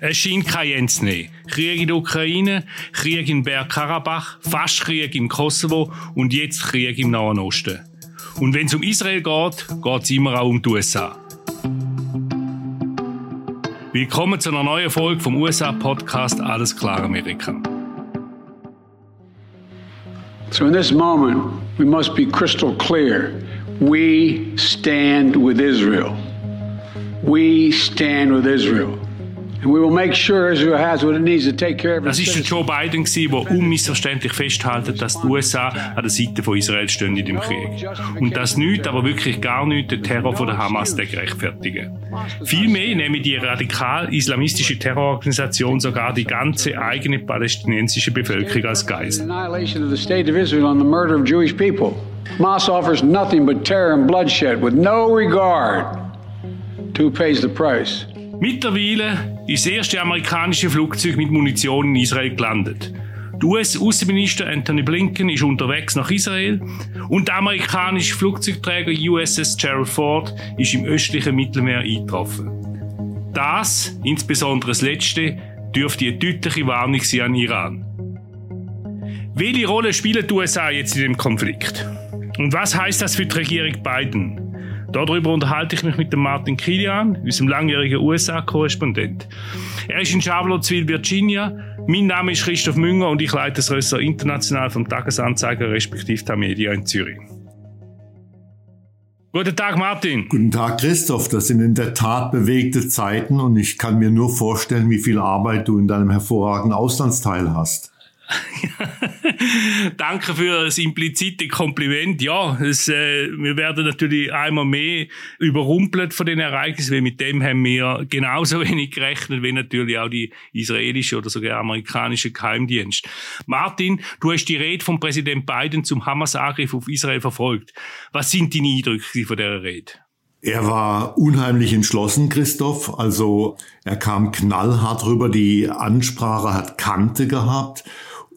Es scheint kein Ende zu nehmen. Krieg in der Ukraine, Krieg in Bergkarabach, fast Krieg im Kosovo und jetzt Krieg im Nahen Osten. Und wenn es um Israel geht, geht es immer auch um die USA. Willkommen zu einer neuen Folge vom USA-Podcast Alles klar Amerika. So in this moment, we must be crystal clear. We stand with Israel. We stand with Israel. Das ist der Joe Biden, der unmissverständlich festhält, dass die USA an der Seite von Israel stehen in dem Krieg. Und dass nichts, aber wirklich gar nichts, den Terror von der Hamas rechtfertigen. Vielmehr nehmen die radikal-islamistische Terrororganisation sogar die ganze eigene palästinensische Bevölkerung als Geisel. Hamas offers nothing but terror and bloodshed with no regard to who pays the price. Mittlerweile ist das erste amerikanische Flugzeug mit Munition in Israel gelandet. Der US-Außenminister Anthony Blinken ist unterwegs nach Israel und der amerikanische Flugzeugträger USS Gerald Ford ist im östlichen Mittelmeer eingetroffen. Das, insbesondere das letzte, dürfte eine deutliche Warnung sein an Iran. Welche Rolle spielen die USA jetzt in dem Konflikt? Und was heißt das für die Regierung Biden? Darüber unterhalte ich mich mit dem Martin Kilian, unserem langjährigen USA-Korrespondent. Er ist in Charlottesville, Virginia. Mein Name ist Christoph Münger und ich leite das Ressort international vom Tagesanzeiger respektive der Media in Zürich. Guten Tag, Martin. Guten Tag, Christoph. Das sind in der Tat bewegte Zeiten und ich kann mir nur vorstellen, wie viel Arbeit du in deinem hervorragenden Auslandsteil hast. Danke für das implizite Kompliment. Ja, es, äh, wir werden natürlich einmal mehr überrumpelt von den Ereignissen, weil mit dem haben wir genauso wenig gerechnet, wie natürlich auch die israelische oder sogar amerikanische Geheimdienst. Martin, du hast die Rede von Präsident Biden zum Hamas-Angriff auf Israel verfolgt. Was sind deine Eindrücke von der Rede? Er war unheimlich entschlossen, Christoph. Also er kam knallhart rüber. Die Ansprache hat Kante gehabt.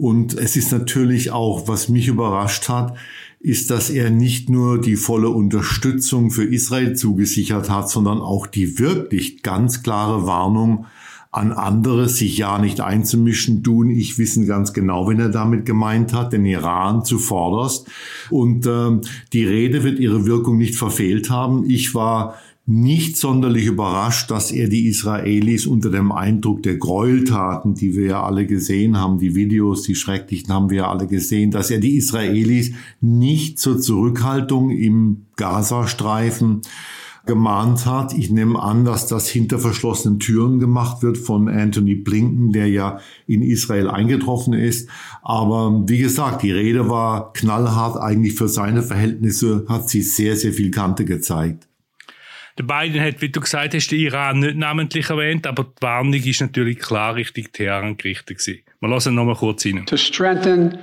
Und es ist natürlich auch, was mich überrascht hat, ist, dass er nicht nur die volle Unterstützung für Israel zugesichert hat, sondern auch die wirklich ganz klare Warnung an andere, sich ja nicht einzumischen, tun. Ich wissen ganz genau, wenn er damit gemeint hat, den Iran zuvorderst. Und äh, die Rede wird ihre Wirkung nicht verfehlt haben. Ich war nicht sonderlich überrascht, dass er die Israelis unter dem Eindruck der Gräueltaten, die wir ja alle gesehen haben, die Videos, die schrecklichen haben wir ja alle gesehen, dass er die Israelis nicht zur Zurückhaltung im Gazastreifen gemahnt hat. Ich nehme an, dass das hinter verschlossenen Türen gemacht wird von Anthony Blinken, der ja in Israel eingetroffen ist. Aber wie gesagt, die Rede war knallhart. Eigentlich für seine Verhältnisse hat sie sehr, sehr viel Kante gezeigt. Biden hat, wie du gesagt hast, den Iran nicht namentlich erwähnt, aber die Warnung ist natürlich klar Richtung Teheran gerichtet gewesen. Wir lassen noch mal kurz rein. To strengthen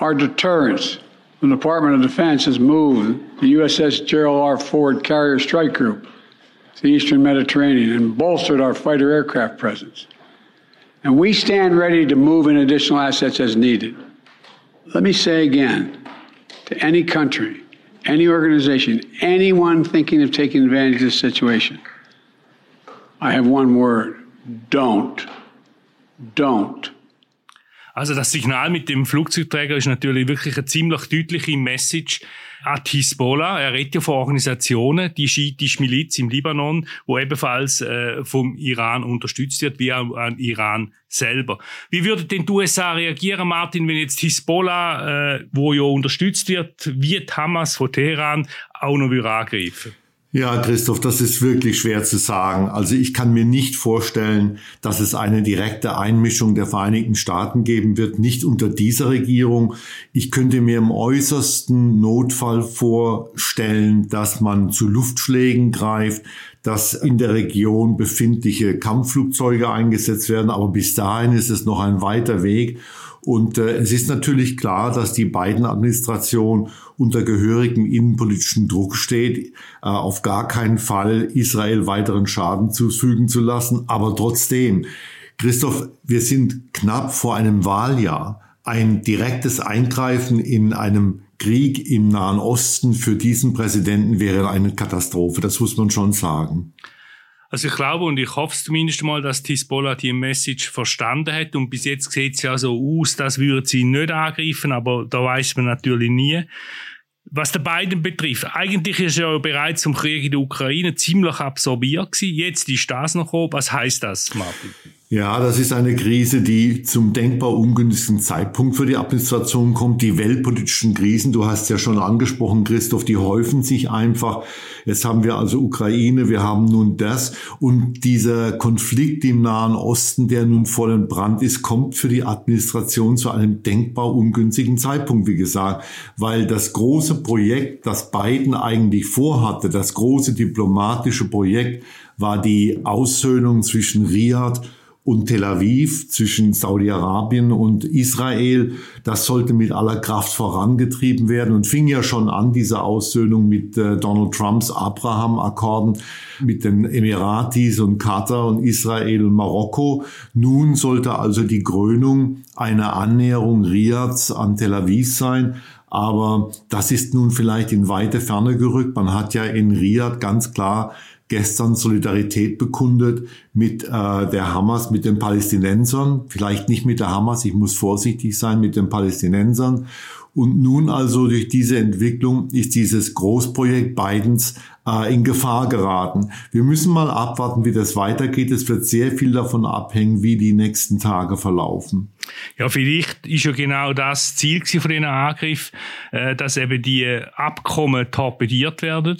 our deterrence, the Department of Defense has moved the USS Gerald R. Ford Carrier Strike Group to the Eastern Mediterranean and bolstered our fighter aircraft presence. And we stand ready to move in additional assets as needed. Let me say again to any country any organization, anyone thinking of taking advantage of this situation, I have one word don't. Don't. Also das Signal mit dem Flugzeugträger ist natürlich wirklich eine ziemlich deutliche Message an die Hisbollah. Er redet ja von Organisationen, die schiitische Miliz im Libanon, wo ebenfalls äh, vom Iran unterstützt wird, wie auch an Iran selber. Wie würde denn die USA reagieren, Martin, wenn jetzt Hisbollah, äh, wo ja unterstützt wird, wie Hamas von Teheran, auch noch angreifen ja, Christoph, das ist wirklich schwer zu sagen. Also ich kann mir nicht vorstellen, dass es eine direkte Einmischung der Vereinigten Staaten geben wird, nicht unter dieser Regierung. Ich könnte mir im äußersten Notfall vorstellen, dass man zu Luftschlägen greift, dass in der Region befindliche Kampfflugzeuge eingesetzt werden. Aber bis dahin ist es noch ein weiter Weg. Und äh, es ist natürlich klar, dass die beiden Administration unter gehörigem innenpolitischen Druck steht, äh, auf gar keinen Fall Israel weiteren Schaden zufügen zu lassen. Aber trotzdem, Christoph, wir sind knapp vor einem Wahljahr. Ein direktes Eingreifen in einem Krieg im Nahen Osten für diesen Präsidenten wäre eine Katastrophe. Das muss man schon sagen. Also ich glaube und ich hoffe zumindest mal, dass die Hisbollah die Message verstanden hat und bis jetzt sieht es ja so aus, dass würde sie nicht angreifen, aber da weiß man natürlich nie. Was der beiden betrifft, eigentlich ist er ja bereits zum Krieg in der Ukraine ziemlich absorbiert gewesen. Jetzt ist das noch gekommen. Was heißt das, Martin? Ja, das ist eine Krise, die zum denkbar ungünstigen Zeitpunkt für die Administration kommt. Die weltpolitischen Krisen, du hast ja schon angesprochen, Christoph, die häufen sich einfach. Jetzt haben wir also Ukraine, wir haben nun das. Und dieser Konflikt im Nahen Osten, der nun voll in Brand ist, kommt für die Administration zu einem denkbar ungünstigen Zeitpunkt, wie gesagt. Weil das große Projekt, das Biden eigentlich vorhatte, das große diplomatische Projekt, war die Aussöhnung zwischen Riyadh und Tel Aviv, zwischen Saudi-Arabien und Israel. Das sollte mit aller Kraft vorangetrieben werden und fing ja schon an, diese Aussöhnung mit äh, Donald Trumps Abraham-Akkorden mit den Emiratis und Katar und Israel und Marokko. Nun sollte also die Krönung eine Annäherung Riyads an Tel Aviv sein. Aber das ist nun vielleicht in weite Ferne gerückt. Man hat ja in Riyadh ganz klar gestern Solidarität bekundet mit äh, der Hamas, mit den Palästinensern, vielleicht nicht mit der Hamas, ich muss vorsichtig sein, mit den Palästinensern. Und nun also durch diese Entwicklung ist dieses Großprojekt Bidens äh, in Gefahr geraten. Wir müssen mal abwarten, wie das weitergeht. Es wird sehr viel davon abhängen, wie die nächsten Tage verlaufen. Ja, vielleicht ist ja genau das Ziel von diesen Angriff, äh, dass eben die Abkommen torpediert werden.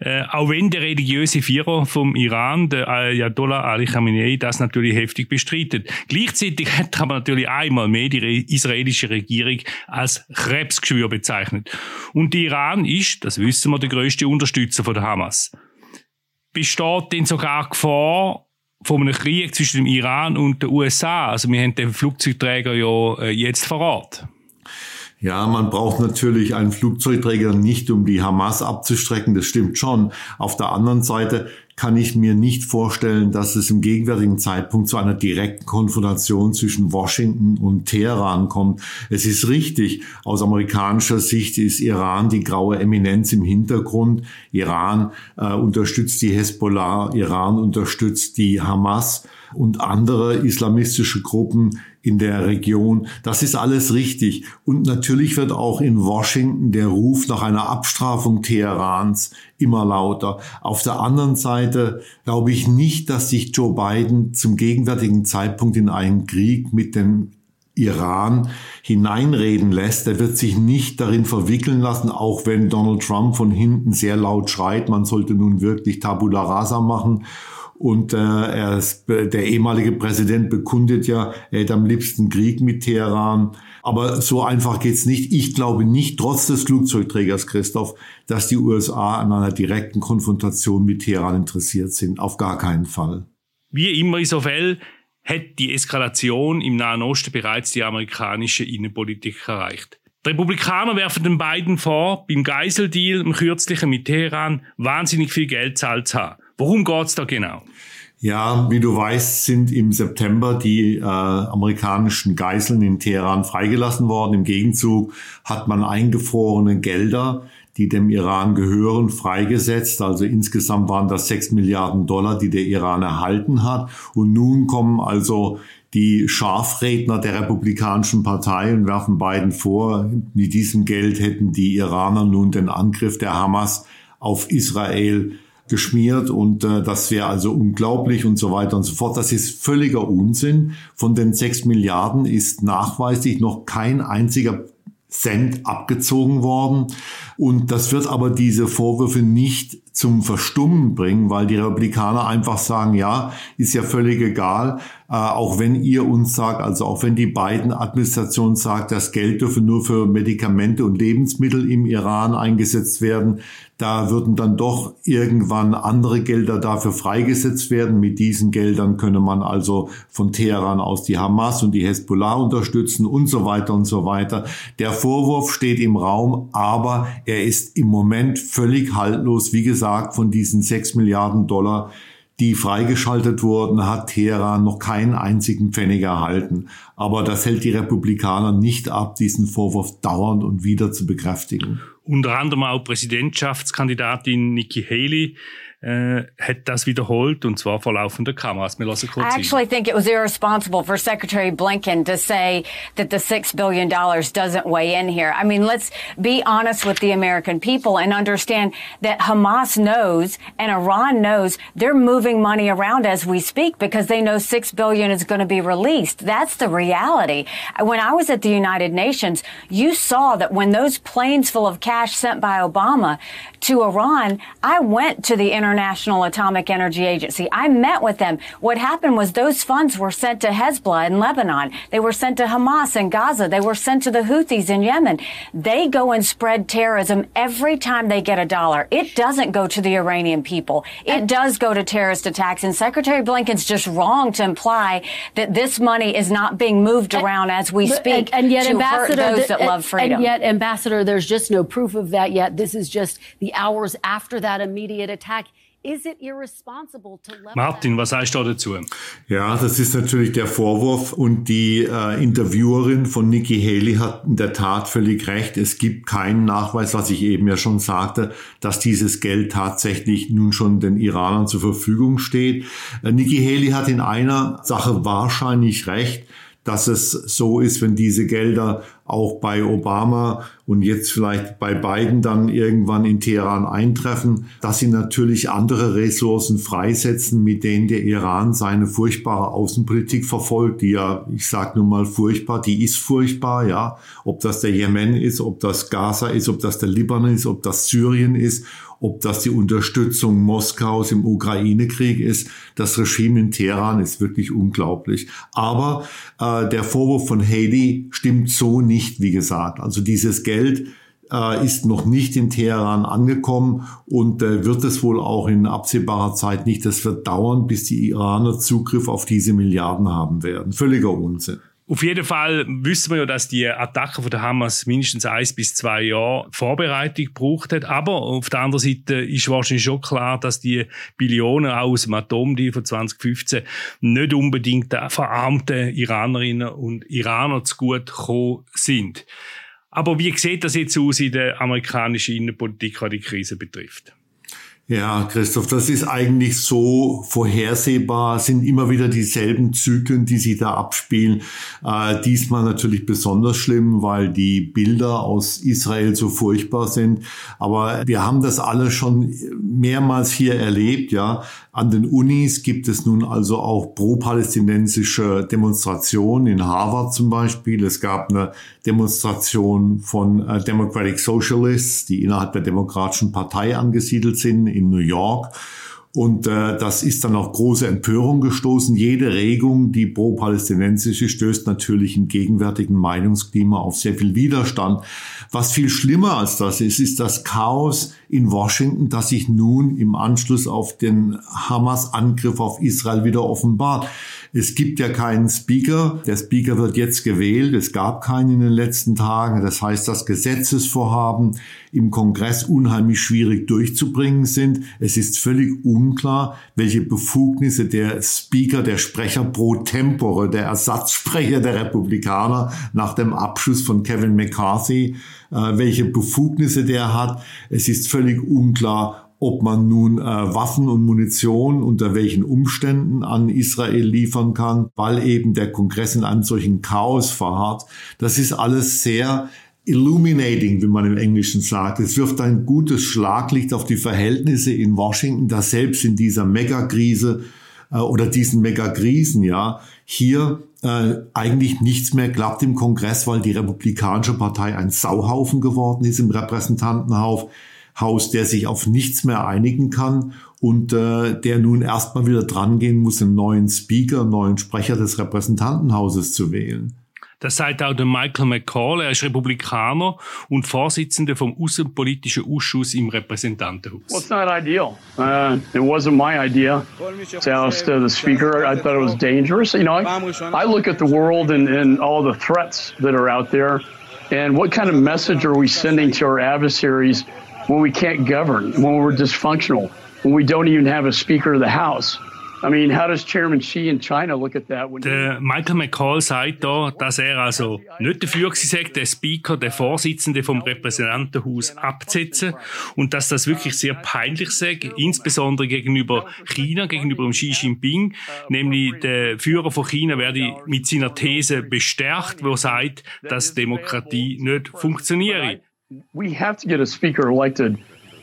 Äh, auch wenn der religiöse Führer vom Iran, der Ayatollah Ali Khamenei, das natürlich heftig bestreitet. Gleichzeitig hat aber natürlich einmal mehr die israelische Regierung als Krebsgeschwür bezeichnet. Und der Iran ist, das wissen wir, der größte Unterstützer von der Hamas. Besteht denn sogar Gefahr von einem Krieg zwischen dem Iran und den USA? Also wir haben den Flugzeugträger ja äh, jetzt Ort. Ja, man braucht natürlich einen Flugzeugträger nicht, um die Hamas abzustrecken, das stimmt schon. Auf der anderen Seite kann ich mir nicht vorstellen, dass es im gegenwärtigen Zeitpunkt zu einer direkten Konfrontation zwischen Washington und Teheran kommt. Es ist richtig, aus amerikanischer Sicht ist Iran die graue Eminenz im Hintergrund. Iran äh, unterstützt die Hezbollah, Iran unterstützt die Hamas und andere islamistische Gruppen in der Region. Das ist alles richtig. Und natürlich wird auch in Washington der Ruf nach einer Abstrafung Teherans immer lauter. Auf der anderen Seite glaube ich nicht, dass sich Joe Biden zum gegenwärtigen Zeitpunkt in einen Krieg mit dem Iran hineinreden lässt. Er wird sich nicht darin verwickeln lassen, auch wenn Donald Trump von hinten sehr laut schreit, man sollte nun wirklich Tabula Rasa machen und äh, er ist, der ehemalige Präsident bekundet ja, er hätte am liebsten Krieg mit Teheran. Aber so einfach geht's nicht. Ich glaube nicht, trotz des Flugzeugträgers, Christoph, dass die USA an einer direkten Konfrontation mit Teheran interessiert sind. Auf gar keinen Fall. Wie immer Fällen hat die Eskalation im Nahen Osten bereits die amerikanische Innenpolitik erreicht. Die Republikaner werfen den beiden vor, beim Geiseldeal im kürzlichen mit Teheran wahnsinnig viel Geld zahlt zu haben. Worum geht's da genau? Ja, wie du weißt, sind im September die äh, amerikanischen Geiseln in Teheran freigelassen worden. Im Gegenzug hat man eingefrorene Gelder, die dem Iran gehören, freigesetzt. Also insgesamt waren das sechs Milliarden Dollar, die der Iran erhalten hat. Und nun kommen also die Scharfredner der Republikanischen Partei und werfen beiden vor, mit diesem Geld hätten die Iraner nun den Angriff der Hamas auf Israel geschmiert und äh, das wäre also unglaublich und so weiter und so fort. Das ist völliger Unsinn. Von den sechs Milliarden ist nachweislich noch kein einziger Cent abgezogen worden. Und das wird aber diese Vorwürfe nicht zum Verstummen bringen, weil die Republikaner einfach sagen, ja, ist ja völlig egal, äh, auch wenn ihr uns sagt, also auch wenn die beiden Administration sagt, das Geld dürfe nur für Medikamente und Lebensmittel im Iran eingesetzt werden, da würden dann doch irgendwann andere Gelder dafür freigesetzt werden. Mit diesen Geldern könne man also von Teheran aus die Hamas und die Hezbollah unterstützen und so weiter und so weiter. Der Vorwurf steht im Raum, aber er ist im Moment völlig haltlos. Wie gesagt, von diesen sechs Milliarden Dollar, die freigeschaltet wurden, hat Teheran noch keinen einzigen Pfennig erhalten. Aber das hält die Republikaner nicht ab, diesen Vorwurf dauernd und wieder zu bekräftigen unter anderem auch Präsidentschaftskandidatin Nikki Haley äh, hat das wiederholt und zwar vor laufender Kameras. Wir lassen kurz I actually think it was irresponsible for Secretary Blinken to say that the six billion dollars doesn't weigh in here. I mean, let's be honest with the American people and understand that Hamas knows and Iran knows they're moving money around as we speak because they know six billion is going to be released. That's the reality. When I was at the United Nations, you saw that when those planes full of cash sent by Obama to Iran, I went to the International Atomic Energy Agency. I met with them. What happened was those funds were sent to Hezbollah in Lebanon. They were sent to Hamas in Gaza. They were sent to the Houthis in Yemen. They go and spread terrorism every time they get a dollar. It doesn't go to the Iranian people. It does go to terrorist attacks. And Secretary Blinken's just wrong to imply that this money is not being moved around as we speak and, and yet, to Ambassador, hurt those that love freedom. And yet, Ambassador, there's just no proof of that yet. This is just the hours after that immediate attack. Martin, was sagst du dazu? Ja, das ist natürlich der Vorwurf und die äh, Interviewerin von Nikki Haley hat in der Tat völlig recht. Es gibt keinen Nachweis, was ich eben ja schon sagte, dass dieses Geld tatsächlich nun schon den Iranern zur Verfügung steht. Äh, Nikki Haley hat in einer Sache wahrscheinlich recht dass es so ist, wenn diese Gelder auch bei Obama und jetzt vielleicht bei Biden dann irgendwann in Teheran eintreffen, dass sie natürlich andere Ressourcen freisetzen, mit denen der Iran seine furchtbare Außenpolitik verfolgt, die ja, ich sage nun mal furchtbar, die ist furchtbar, ja, ob das der Jemen ist, ob das Gaza ist, ob das der Libanon ist, ob das Syrien ist ob das die Unterstützung Moskaus im Ukraine-Krieg ist. Das Regime in Teheran ist wirklich unglaublich. Aber äh, der Vorwurf von Haley stimmt so nicht, wie gesagt. Also dieses Geld äh, ist noch nicht in Teheran angekommen und äh, wird es wohl auch in absehbarer Zeit nicht. Das wird dauern, bis die Iraner Zugriff auf diese Milliarden haben werden. Völliger Unsinn. Auf jeden Fall wissen wir ja, dass die Attacke von der Hamas mindestens eins bis zwei Jahre Vorbereitung gebraucht hat. Aber auf der anderen Seite ist wahrscheinlich schon klar, dass die Billionen aus dem Atomdeal von 2015 nicht unbedingt den verarmten Iranerinnen und Iranern zu gut gekommen sind. Aber wie sieht das jetzt aus in der amerikanischen Innenpolitik, was die Krise betrifft? Ja, Christoph, das ist eigentlich so vorhersehbar, sind immer wieder dieselben Zyklen, die sich da abspielen. Äh, diesmal natürlich besonders schlimm, weil die Bilder aus Israel so furchtbar sind. Aber wir haben das alle schon mehrmals hier erlebt, ja. An den Unis gibt es nun also auch pro-palästinensische Demonstrationen, in Harvard zum Beispiel. Es gab eine Demonstration von äh, Democratic Socialists, die innerhalb der Demokratischen Partei angesiedelt sind in New York. Und äh, das ist dann auf große Empörung gestoßen. Jede Regung, die pro-palästinensisch ist, stößt natürlich im gegenwärtigen Meinungsklima auf sehr viel Widerstand. Was viel schlimmer als das ist, ist das Chaos in Washington, das sich nun im Anschluss auf den Hamas-Angriff auf Israel wieder offenbart. Es gibt ja keinen Speaker. Der Speaker wird jetzt gewählt. Es gab keinen in den letzten Tagen. Das heißt, das Gesetzesvorhaben im Kongress unheimlich schwierig durchzubringen sind. Es ist völlig unklar, welche Befugnisse der Speaker, der Sprecher pro tempore, der Ersatzsprecher der Republikaner nach dem Abschuss von Kevin McCarthy, äh, welche Befugnisse der hat. Es ist völlig unklar, ob man nun äh, Waffen und Munition unter welchen Umständen an Israel liefern kann, weil eben der Kongress in einem solchen Chaos verharrt. Das ist alles sehr illuminating, wie man im Englischen sagt. Es wirft ein gutes Schlaglicht auf die Verhältnisse in Washington, dass selbst in dieser Megakrise äh, oder diesen Megakrisen, ja, hier äh, eigentlich nichts mehr klappt im Kongress, weil die Republikanische Partei ein Sauhaufen geworden ist im Repräsentantenhaus Haus, der sich auf nichts mehr einigen kann und äh, der nun erstmal wieder drangehen muss, einen neuen Speaker, einen neuen Sprecher des Repräsentantenhauses zu wählen. Das sagt auch der Michael McCall. Er ist Republikaner und Vorsitzender vom Außenpolitischen Ausschuss im Repräsentantenhaus. Well, it's not ideal. Uh, it wasn't my idea to oust uh, the speaker. I thought it was dangerous. You know, I, I look at the world and, and all the threats that are out there, and what kind of message are we sending to our adversaries when we can't govern, when we're dysfunctional, when we don't even have a Speaker of the House. I mean, how does Chairman Xi in China look at that? der Michael McCall sagt da, dass er also nicht dafür sei, den Speaker, den Vorsitzenden vom Repräsentantenhaus abzusetzen und dass das wirklich sehr peinlich sei, insbesondere gegenüber China, gegenüber dem Xi Jinping, nämlich der Führer von China werde mit seiner These bestärkt, wo sagt, dass Demokratie nicht funktioniere. We have to get a speaker elected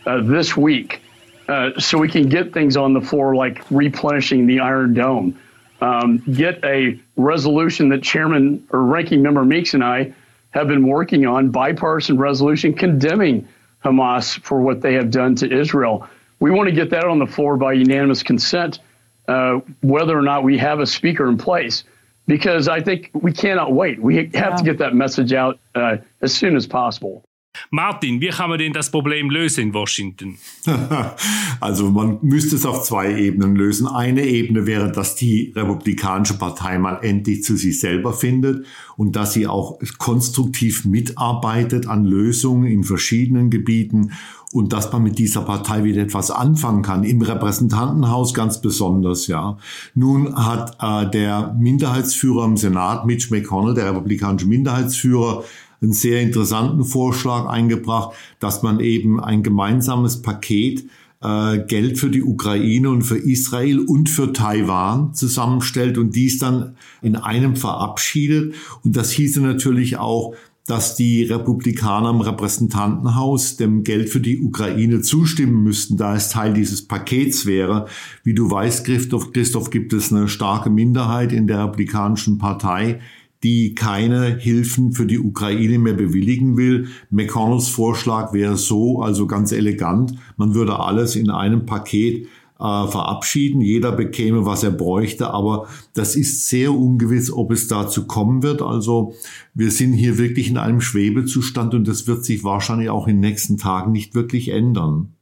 uh, this week. Uh, so we can get things on the floor like replenishing the Iron Dome. Um, get a resolution that Chairman or Ranking Member Meeks and I have been working on, bipartisan resolution condemning Hamas for what they have done to Israel. We want to get that on the floor by unanimous consent, uh, whether or not we have a speaker in place, because I think we cannot wait. We have yeah. to get that message out uh, as soon as possible. Martin, wie kann man denn das Problem lösen in Washington? also man müsste es auf zwei Ebenen lösen. Eine Ebene wäre, dass die Republikanische Partei mal endlich zu sich selber findet und dass sie auch konstruktiv mitarbeitet an Lösungen in verschiedenen Gebieten und dass man mit dieser Partei wieder etwas anfangen kann. Im Repräsentantenhaus ganz besonders, ja. Nun hat äh, der Minderheitsführer im Senat, Mitch McConnell, der republikanische Minderheitsführer, einen sehr interessanten Vorschlag eingebracht, dass man eben ein gemeinsames Paket äh, Geld für die Ukraine und für Israel und für Taiwan zusammenstellt und dies dann in einem verabschiedet. Und das hieße natürlich auch, dass die Republikaner im Repräsentantenhaus dem Geld für die Ukraine zustimmen müssten, da es Teil dieses Pakets wäre. Wie du weißt, Christoph, Christoph gibt es eine starke Minderheit in der Republikanischen Partei, die keine Hilfen für die Ukraine mehr bewilligen will. McConnells Vorschlag wäre so, also ganz elegant, man würde alles in einem Paket äh, verabschieden. Jeder bekäme, was er bräuchte, aber das ist sehr ungewiss, ob es dazu kommen wird. Also wir sind hier wirklich in einem Schwebezustand und das wird sich wahrscheinlich auch in den nächsten Tagen nicht wirklich ändern.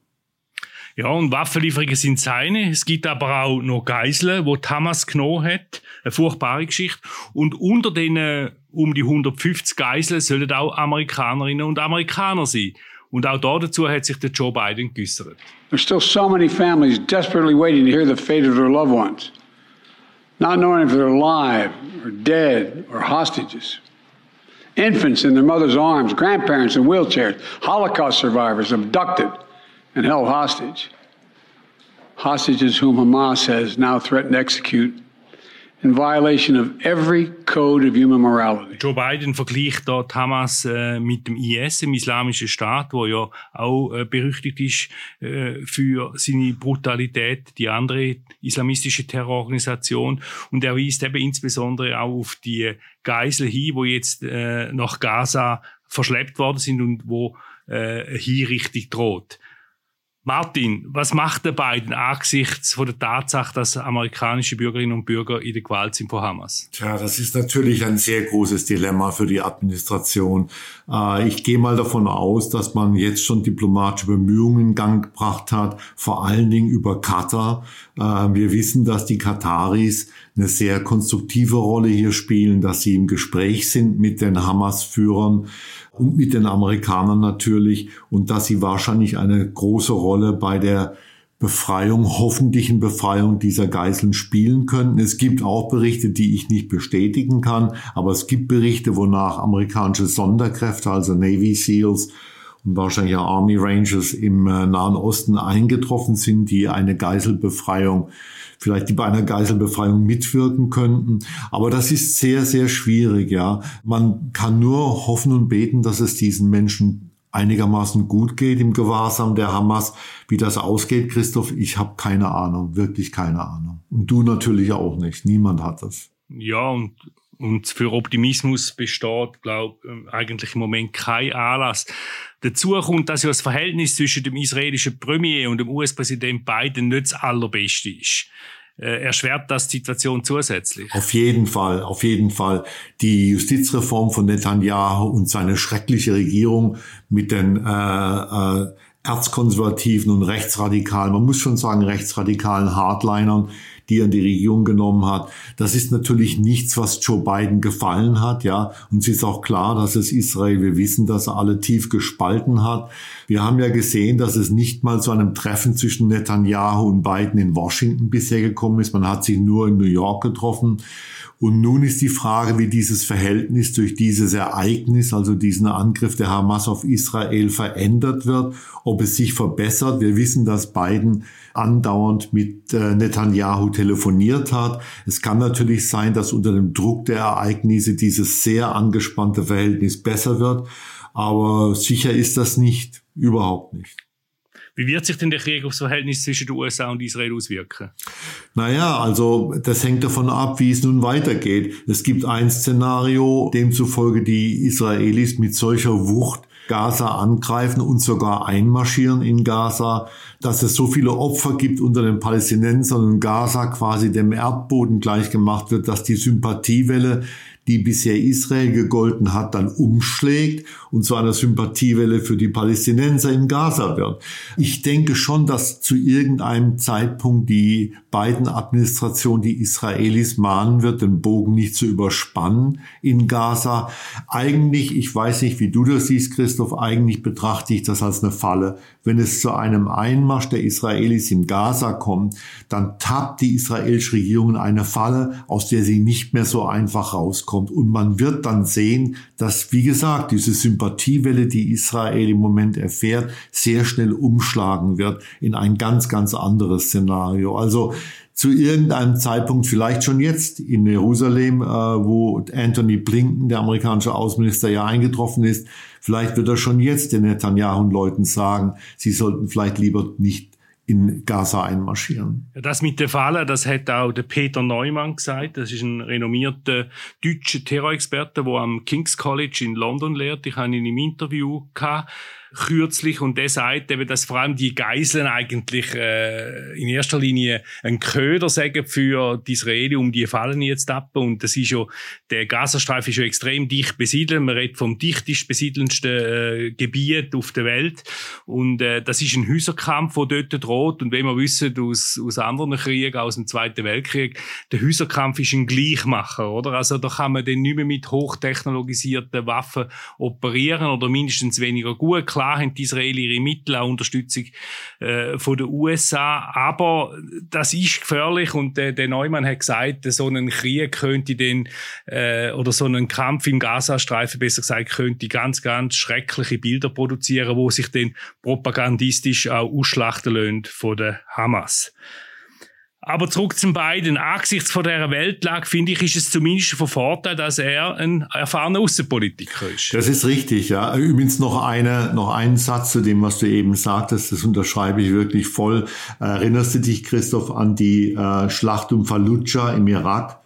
Ja, und Waffenlieferungen sind seine. Es gibt aber auch noch Geiseln, wo Hamas genommen hat. Eine furchtbare Geschichte. Und unter den äh, um die 150 Geiseln sollen auch Amerikanerinnen und Amerikaner sein. Und auch da dazu hat sich der Joe Biden geäußert. There's still so many families desperately waiting to hear the fate of their loved ones. Not knowing if they're alive or dead or hostages. Infants in their mother's arms, grandparents in wheelchairs, Holocaust survivors abducted and held hostage. Hostages whom Hamas has now threatened to execute in violation of every code of human morality. Joe Biden vergleicht dort Hamas äh, mit dem IS, dem Islamischen Staat, wo ja auch äh, berüchtigt ist äh, für seine Brutalität, die andere islamistische Terrororganisation. Und er weist eben insbesondere auch auf die Geisel hin, wo jetzt äh, nach Gaza verschleppt worden sind und wo äh, Hinrichtung droht. Martin, was macht der Biden angesichts von der Tatsache, dass amerikanische Bürgerinnen und Bürger in der Gewalt sind von Hamas? Tja, das ist natürlich ein sehr großes Dilemma für die Administration. Äh, ich gehe mal davon aus, dass man jetzt schon diplomatische Bemühungen in Gang gebracht hat, vor allen Dingen über Katar. Äh, wir wissen, dass die Kataris eine sehr konstruktive Rolle hier spielen, dass sie im Gespräch sind mit den Hamas-Führern und mit den Amerikanern natürlich und dass sie wahrscheinlich eine große Rolle bei der Befreiung, hoffentlichen Befreiung dieser Geiseln spielen könnten. Es gibt auch Berichte, die ich nicht bestätigen kann, aber es gibt Berichte, wonach amerikanische Sonderkräfte, also Navy SEALs wahrscheinlich Army Rangers im äh, Nahen Osten eingetroffen sind, die eine Geiselbefreiung vielleicht die bei einer Geiselbefreiung mitwirken könnten. Aber das ist sehr, sehr schwierig, ja. Man kann nur hoffen und beten, dass es diesen Menschen einigermaßen gut geht im Gewahrsam der Hamas. Wie das ausgeht, Christoph, ich habe keine Ahnung, wirklich keine Ahnung. Und du natürlich auch nicht. Niemand hat das. Ja, und und für Optimismus besteht, glaube ich, eigentlich im Moment kein Anlass. Dazu kommt, dass ja das Verhältnis zwischen dem israelischen Premier und dem US-Präsident Biden nicht das allerbeste ist. Äh, erschwert das die Situation zusätzlich. Auf jeden Fall, auf jeden Fall. Die Justizreform von Netanyahu und seine schreckliche Regierung mit den äh, äh, erzkonservativen und rechtsradikalen, man muss schon sagen rechtsradikalen Hardlinern, die er in die Regierung genommen hat. Das ist natürlich nichts, was Joe Biden gefallen hat, ja. Und es ist auch klar, dass es Israel, wir wissen, dass er alle tief gespalten hat. Wir haben ja gesehen, dass es nicht mal zu einem Treffen zwischen Netanyahu und Biden in Washington bisher gekommen ist. Man hat sich nur in New York getroffen. Und nun ist die Frage, wie dieses Verhältnis durch dieses Ereignis, also diesen Angriff der Hamas auf Israel verändert wird, ob es sich verbessert. Wir wissen, dass Biden andauernd mit äh, Telefoniert hat. Es kann natürlich sein, dass unter dem Druck der Ereignisse dieses sehr angespannte Verhältnis besser wird. Aber sicher ist das nicht, überhaupt nicht. Wie wird sich denn der Krieg aufs Verhältnis zwischen den USA und Israel auswirken? Naja, also das hängt davon ab, wie es nun weitergeht. Es gibt ein Szenario, demzufolge die Israelis mit solcher Wucht Gaza angreifen und sogar einmarschieren in Gaza, dass es so viele Opfer gibt unter den Palästinensern und Gaza quasi dem Erdboden gleichgemacht wird, dass die Sympathiewelle die bisher Israel gegolten hat, dann umschlägt und zu einer Sympathiewelle für die Palästinenser in Gaza wird. Ich denke schon, dass zu irgendeinem Zeitpunkt die beiden Administration die Israelis mahnen wird, den Bogen nicht zu überspannen in Gaza. Eigentlich, ich weiß nicht, wie du das siehst, Christoph, eigentlich betrachte ich das als eine Falle. Wenn es zu einem Einmarsch der Israelis in Gaza kommt, dann tappt die israelische Regierung in eine Falle, aus der sie nicht mehr so einfach rauskommt rauskommt. Und man wird dann sehen, dass, wie gesagt, diese Sympathiewelle, die Israel im Moment erfährt, sehr schnell umschlagen wird in ein ganz, ganz anderes Szenario. Also zu irgendeinem Zeitpunkt, vielleicht schon jetzt in Jerusalem, äh, wo Anthony Blinken, der amerikanische Außenminister, ja eingetroffen ist, vielleicht wird er schon jetzt den Netanyahu-Leuten sagen, sie sollten vielleicht lieber nicht in Gaza einmarschieren. Das mit der Falle, das hat auch der Peter Neumann gesagt. Das ist ein renommierter deutscher Terrorexperte, der am King's College in London lehrt. Ich habe ihn im Interview gehabt kürzlich und der sagt eben, dass vor allem die Geiseln eigentlich äh, in erster Linie ein Köder sagen für die Israeli, um die Fallen jetzt ab und das ist ja, der Gazastreifen ist ja extrem dicht besiedelt, man redet vom dichtest besiedelndsten äh, Gebiet auf der Welt und äh, das ist ein Häuserkampf, der dort droht und wenn wir wissen aus, aus anderen Kriegen, aus dem Zweiten Weltkrieg, der Häuserkampf ist ein Gleichmacher, oder? Also da kann man dann nicht mehr mit hochtechnologisierten Waffen operieren oder mindestens weniger gut. Klar Klar haben die Israeli ihre Mittel, auch Unterstützung äh, von den USA, aber das ist gefährlich und äh, der Neumann hat gesagt, so ein Krieg könnte den äh, oder so ein Kampf im Gazastreifen, besser gesagt, könnte ganz, ganz schreckliche Bilder produzieren, wo sich dann propagandistisch auch ausschlachten lassen von der Hamas. Aber zurück zum beiden. Angesichts von dieser Weltlage, finde ich, ist es zumindest von Vorteil, dass er ein erfahrener Außenpolitiker ist. Das ist richtig, ja. Übrigens noch eine, noch einen Satz zu dem, was du eben sagtest. Das unterschreibe ich wirklich voll. Erinnerst du dich, Christoph, an die äh, Schlacht um Fallujah im Irak,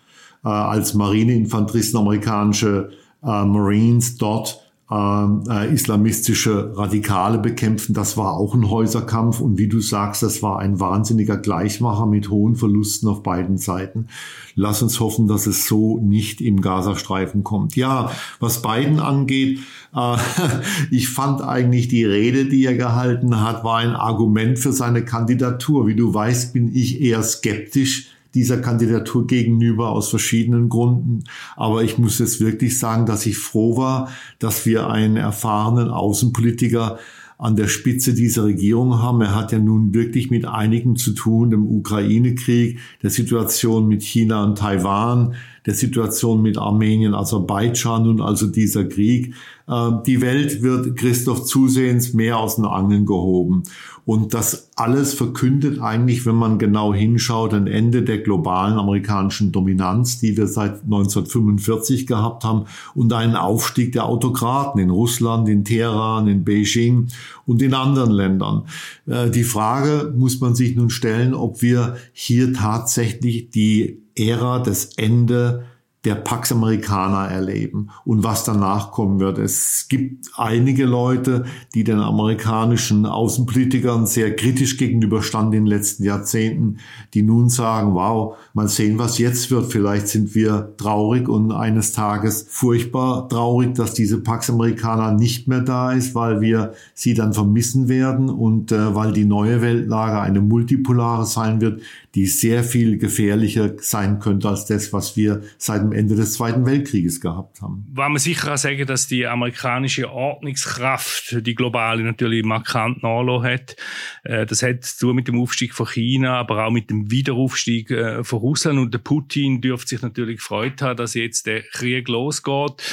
äh, als Marineinfanteristen amerikanische äh, Marines dort äh, islamistische Radikale bekämpfen. Das war auch ein Häuserkampf und wie du sagst, das war ein wahnsinniger Gleichmacher mit hohen Verlusten auf beiden Seiten. Lass uns hoffen, dass es so nicht im Gazastreifen kommt. Ja, was Biden angeht, äh, ich fand eigentlich die Rede, die er gehalten hat, war ein Argument für seine Kandidatur. Wie du weißt, bin ich eher skeptisch dieser Kandidatur gegenüber aus verschiedenen Gründen. Aber ich muss jetzt wirklich sagen, dass ich froh war, dass wir einen erfahrenen Außenpolitiker an der Spitze dieser Regierung haben. Er hat ja nun wirklich mit einigen zu tun, dem Ukraine-Krieg, der Situation mit China und Taiwan, der Situation mit Armenien, Aserbaidschan und also dieser Krieg. Ähm, die Welt wird Christoph zusehends mehr aus den Angeln gehoben. Und das alles verkündet eigentlich, wenn man genau hinschaut, ein Ende der globalen amerikanischen Dominanz, die wir seit 1945 gehabt haben, und einen Aufstieg der Autokraten in Russland, in Teheran, in Beijing und in anderen Ländern. Äh, die Frage muss man sich nun stellen, ob wir hier tatsächlich die Ära des Ende der Pax Americana erleben und was danach kommen wird. Es gibt einige Leute, die den amerikanischen Außenpolitikern sehr kritisch gegenüberstanden in den letzten Jahrzehnten, die nun sagen, wow, mal sehen, was jetzt wird. Vielleicht sind wir traurig und eines Tages furchtbar traurig, dass diese Pax Americana nicht mehr da ist, weil wir sie dann vermissen werden und äh, weil die neue Weltlage eine multipolare sein wird, die sehr viel gefährlicher sein könnte als das, was wir seit dem Ende des Zweiten Weltkrieges gehabt haben. War man sicher auch sagen, dass die amerikanische Ordnungskraft die globale natürlich markant nachgelassen hat. Äh, das hat zu mit dem Aufstieg von China, aber auch mit dem Wiederaufstieg äh, von Russland und der Putin dürfte sich natürlich gefreut haben, dass jetzt der Krieg losgeht.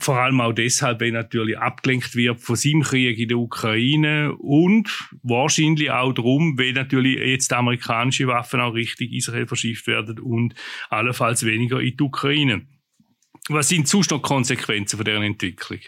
Vor allem auch deshalb, weil natürlich abgelenkt wird von seinem Krieg in der Ukraine und wahrscheinlich auch darum, weil natürlich jetzt amerikanische Waffen auch richtig Israel verschifft werden und allenfalls weniger in die Ukraine. Was sind sonst noch Konsequenzen von deren Entwicklung?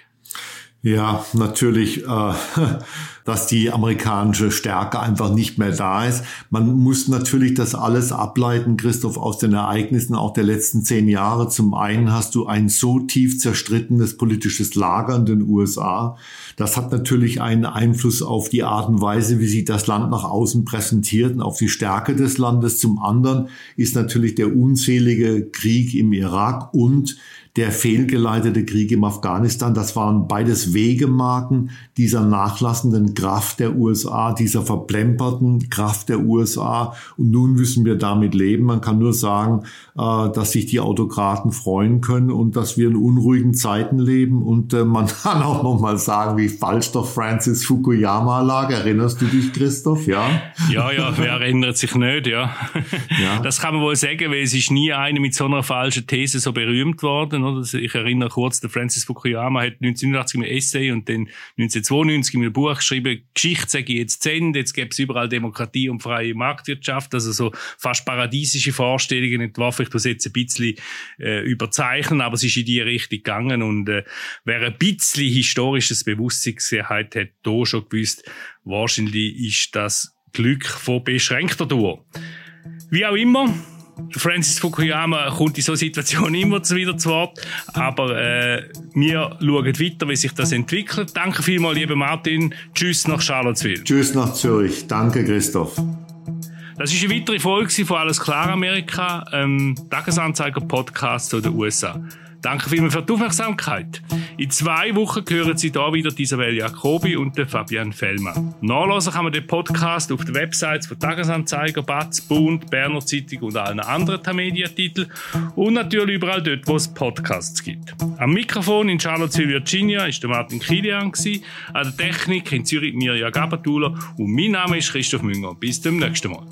Ja, natürlich, äh, dass die amerikanische Stärke einfach nicht mehr da ist. Man muss natürlich das alles ableiten, Christoph, aus den Ereignissen auch der letzten zehn Jahre. Zum einen hast du ein so tief zerstrittenes politisches Lager in den USA. Das hat natürlich einen Einfluss auf die Art und Weise, wie sich das Land nach außen präsentiert und auf die Stärke des Landes. Zum anderen ist natürlich der unzählige Krieg im Irak und der fehlgeleitete Krieg im Afghanistan. Das waren beides Wegemarken dieser nachlassenden Kraft der USA, dieser verplemperten Kraft der USA. Und nun müssen wir damit leben. Man kann nur sagen, äh, dass sich die Autokraten freuen können und dass wir in unruhigen Zeiten leben. Und äh, man kann auch noch mal sagen, wie falsch doch Francis Fukuyama lag. Erinnerst du dich, Christoph? Ja. Ja, ja. Wer erinnert sich nicht? Ja. ja. Das kann man wohl sagen, weil es ist nie einer mit so einer falschen These so berühmt worden worden. Oder? Ich erinnere kurz, der Francis Fukuyama hat 1989 ein Essay und dann 1992 in einem Buch geschrieben, Geschichte sage ich jetzt zu jetzt gäbe es überall Demokratie und freie Marktwirtschaft, also so fast paradiesische Vorstellungen entworfen. Ich muss jetzt ein bisschen äh, überzeichnen, aber es ist in die Richtung gegangen und äh, wer ein bisschen historisches Bewusstsein hat, hat da schon gewusst, wahrscheinlich ist das Glück von beschränkter Dauer. Wie auch immer, Francis Fukuyama kommt in so Situationen immer wieder zu Wort, aber äh, wir schauen weiter, wie sich das entwickelt. Danke vielmals, lieber Martin. Tschüss nach Charlottesville. Tschüss nach Zürich. Danke, Christoph. Das ist eine weitere Folge von Alles klar Amerika, ähm, Tagesanzeiger Podcast zu den USA. Danke vielmals für die Aufmerksamkeit. In zwei Wochen hören Sie da wieder Isabel Jacobi und Fabian Fellmann. Nachlesen kann man den Podcast auf den Websites von Tagesanzeiger, Batz, Bund, Berner Zeitung und allen anderen Tamedia-Titeln und natürlich überall dort, wo es Podcasts gibt. Am Mikrofon in Charlottesville, Virginia, ist der Martin Kilian an der Technik in Zürich Mirja Gabatuller und mein Name ist Christoph Münger. Bis zum nächsten Mal.